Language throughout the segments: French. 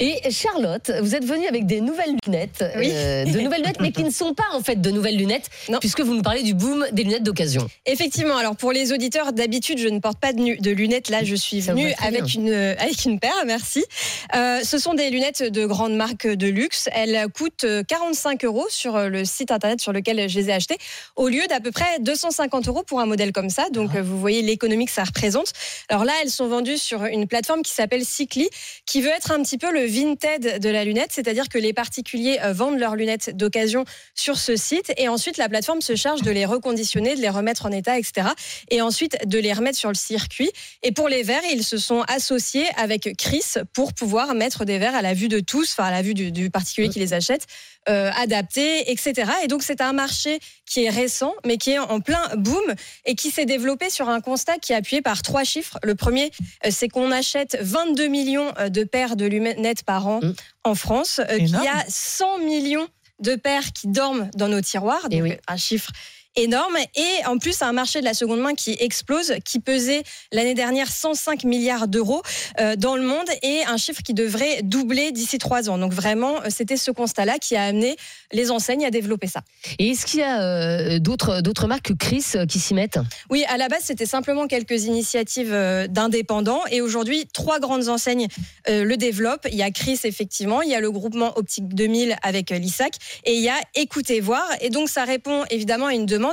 Et Charlotte, vous êtes venue avec des nouvelles lunettes, Oui. euh, de nouvelles lunettes, mais qui ne sont pas en fait de nouvelles lunettes, Non. puisque vous nous parlez du boom des lunettes d'occasion. Effectivement, alors pour les auditeurs, d'habitude, je ne porte pas de, lunettes. Là, je suis venue avec une, euh, avec une paire, merci. Euh, ce sont des lunettes de grande marque de luxe. Elles coûtent euh, 45 euros sur le site internet sur lequel je les ai achetées, au lieu d'à peu près 250 euros pour un modèle comme ça. Donc, Ah. vous voyez l'économie que ça représente. Alors là, elles sont vendues sur une plateforme qui s'appelle Cycli, qui veut être un petit peu le Vinted de la lunette, c'est-à-dire que les particuliers euh, vendent leurs lunettes d'occasion sur ce site et ensuite la plateforme se charge de les reconditionner, de les remettre en état, etc. Et ensuite de les remettre sur le circuit. Et pour les verres, ils se sont associés avec Chris pour pouvoir mettre des verres à la vue de tous, enfin à la vue du, du particulier qui les achète, euh, adaptés, etc. Et donc c'est un marché qui est récent, mais qui est en plein boom et qui s'est développé sur un constat qui est appuyé par trois chiffres. Le premier, euh, c'est qu'on achète 22 millions euh, de paires de lunettes par an Mm. en France, euh, qu'il y a 100 millions de paires qui dorment dans nos tiroirs, Eh donc oui. un chiffre énorme. Et en plus, un marché de la seconde main qui explose, qui pesait l'année dernière 105 milliards d'euros euh, dans le monde et un chiffre qui devrait doubler d'ici trois ans. Donc vraiment, euh, c'était ce constat-là qui a amené les enseignes à développer ça. Et est-ce qu'il y a euh, d'autres d'autres marques que Chris qui s'y mettent? Oui, à la base, c'était simplement quelques initiatives d'indépendants. Et aujourd'hui, trois grandes enseignes le développent. Il y a Chris, effectivement. Il y a le groupement Optique 2000 avec l'ISAC. Et il y a Écoutez Voir. Et donc, ça répond évidemment à une demande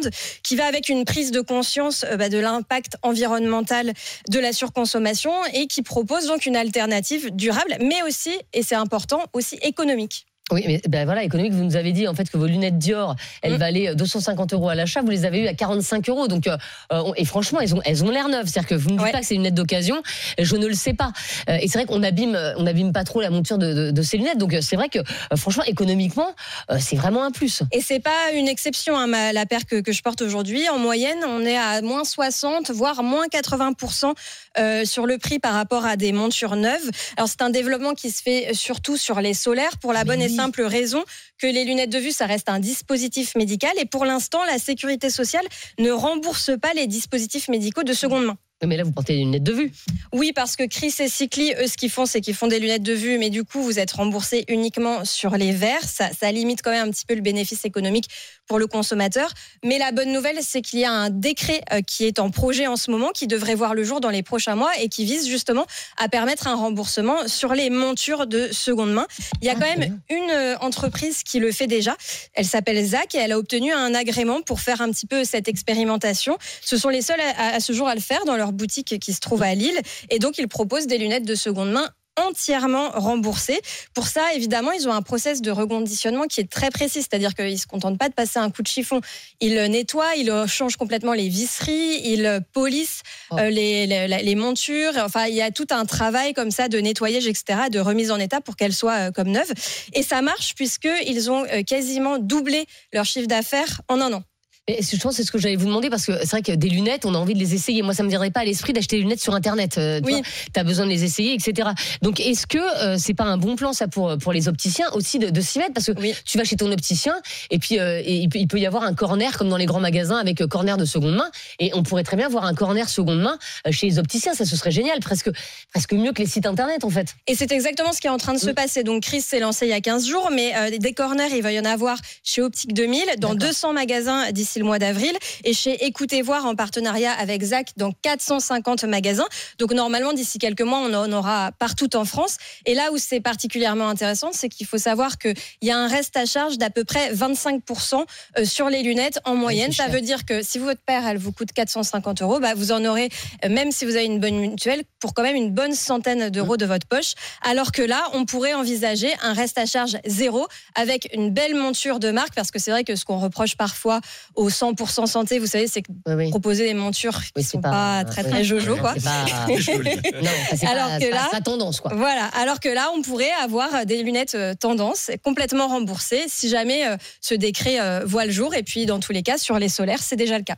qui va avec une prise de conscience euh, bah, de l'impact environnemental de la surconsommation et qui propose donc une alternative durable, mais aussi, et c'est important, aussi économique. Oui, mais ben voilà, économique, vous nous avez dit en fait que vos lunettes Dior, elles Mm. valaient 250 euros à l'achat, vous les avez eues à 45 euros. Donc, euh, euh, et franchement, elles ont, elles ont l'air neuves. C'est-à-dire que vous ne dites Ouais. pas que c'est une lunette d'occasion, je ne le sais pas. Euh, et c'est vrai qu'on abîme, on abîme pas trop la monture de, de- de ces lunettes. Donc, euh, c'est vrai que euh, franchement, économiquement, euh, c'est vraiment un plus. Et c'est pas une exception, hein, ma- la paire que, que je porte aujourd'hui. En moyenne, on est à moins 60, voire moins 80% euh, sur le prix par rapport à des montures neuves. Alors c'est un développement qui se fait surtout sur les solaires pour la Mais bonne oui. Simple raison que les lunettes de vue, ça reste un dispositif médical. Et pour l'instant, la sécurité sociale ne rembourse pas les dispositifs médicaux de seconde main. Mais là, vous portez des lunettes de vue. Oui, parce que Chris et Cycli, eux, ce qu'ils font, c'est qu'ils font des lunettes de vue, mais du coup, vous êtes remboursé uniquement sur les verres. Ça, ça limite quand même un petit peu le bénéfice économique pour le consommateur. Mais la bonne nouvelle, c'est qu'il y a un décret euh, qui est en projet en ce moment, qui devrait voir le jour dans les prochains mois et qui vise justement à permettre un remboursement sur les montures de seconde main. Il y a Ah, quand même une euh, entreprise qui le fait déjà. Elle s'appelle ZAC et elle a obtenu un agrément pour faire un petit peu cette expérimentation. Ce sont les seuls à, à ce jour à le faire dans leur boutique qui se trouve à Lille. Et donc, ils proposent des lunettes de seconde main entièrement remboursées. Pour ça, évidemment, ils ont un process de reconditionnement qui est très précis, c'est-à-dire qu'ils se contentent pas de passer un coup de chiffon. Ils nettoient, ils changent complètement les visseries, ils polissent Oh. euh, les, les, les montures. Enfin, il y a tout un travail comme ça de nettoyage, etc., de remise en état pour qu'elles soient euh, comme neuves. Et ça marche puisqu'ils ont euh, quasiment doublé leur chiffre d'affaires en un an. Et je pense que c'est ce que j'allais vous demander parce que c'est vrai que des lunettes, on a envie de les essayer. Moi, ça me viendrait pas à l'esprit d'acheter des lunettes sur Internet. Euh, tu Oui. Tu as besoin de les essayer, etc. Donc, est-ce que euh, c'est pas un bon plan ça pour pour les opticiens aussi de, de s'y mettre? Parce que Oui. tu vas chez ton opticien et puis euh, et il, peut, il peut y avoir un corner comme dans les grands magasins avec euh, corner de seconde main et on pourrait très bien voir un corner seconde main euh, chez les opticiens. Ça, ce serait génial, presque presque mieux que les sites internet en fait. Et c'est exactement ce qui est en train de se Mm. passer. Donc, Chris s'est lancé il y a 15 jours, mais des corners, il va y en avoir chez Optique 2000, dans D'accord. 200 magasins d'ici le mois d'avril, et chez Écoutez Voir en partenariat avec Zach dans 450 magasins. Donc, normalement, d'ici quelques mois, on en aura partout en France. Et là où c'est particulièrement intéressant, c'est qu'il faut savoir qu'il y a un reste à charge d'à peu près 25% euh, sur les lunettes en moyenne. Ça veut dire que si votre paire, elle vous coûte 450 euros, bah, vous en aurez, euh, même si vous avez une bonne mutuelle, pour quand même une bonne centaine d'euros de votre poche. Alors que là, on pourrait envisager un reste à charge zéro avec une belle monture de marque, parce que c'est vrai que ce qu'on reproche parfois au 100% santé, vous savez, c'est que Oui, oui. proposer des montures qui Oui, ne sont pas, très très jojo, quoi. Pas, non, Alors pas, que là- pas tendance quoi. Voilà. Alors que là, on pourrait avoir des lunettes euh, tendance complètement remboursées si jamais euh, ce décret euh, voit le jour. Et puis, dans tous les cas, sur les solaires, c'est déjà le cas.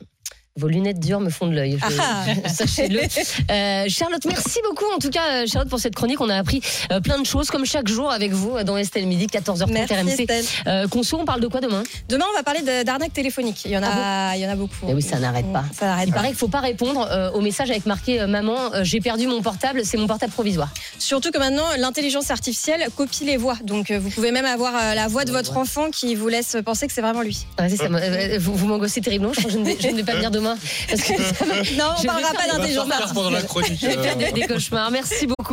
Vos lunettes dures me font de l'œil. Ah. Sachez-le. Euh, Charlotte, merci beaucoup en tout cas, euh, Charlotte, pour cette chronique. On a appris euh, plein de choses, comme chaque jour avec vous dans Estelle Midi, 14h30 Merci RMC. Euh, Conso, on parle de quoi demain? Demain, on va parler d'arnaque téléphonique. Il y en a, il y en a beaucoup. Eh oui, ça n'arrête pas. Ça n'arrête Il pas. paraît qu'il faut pas répondre euh, au message avec marqué Maman, j'ai perdu mon portable, c'est mon portable provisoire. Surtout que maintenant, l'intelligence artificielle copie les voix. Donc, vous pouvez même avoir la voix de votre enfant qui vous laisse penser que c'est vraiment lui. Ça, vous vous m'angoissez terriblement. Ne je ne vais pas venir demain. Parce que ça me- Non, on Je vais parlera pas des- d'intelligence pendant la artificielle. chronique. je vais faire des- des cauchemars. Merci beaucoup.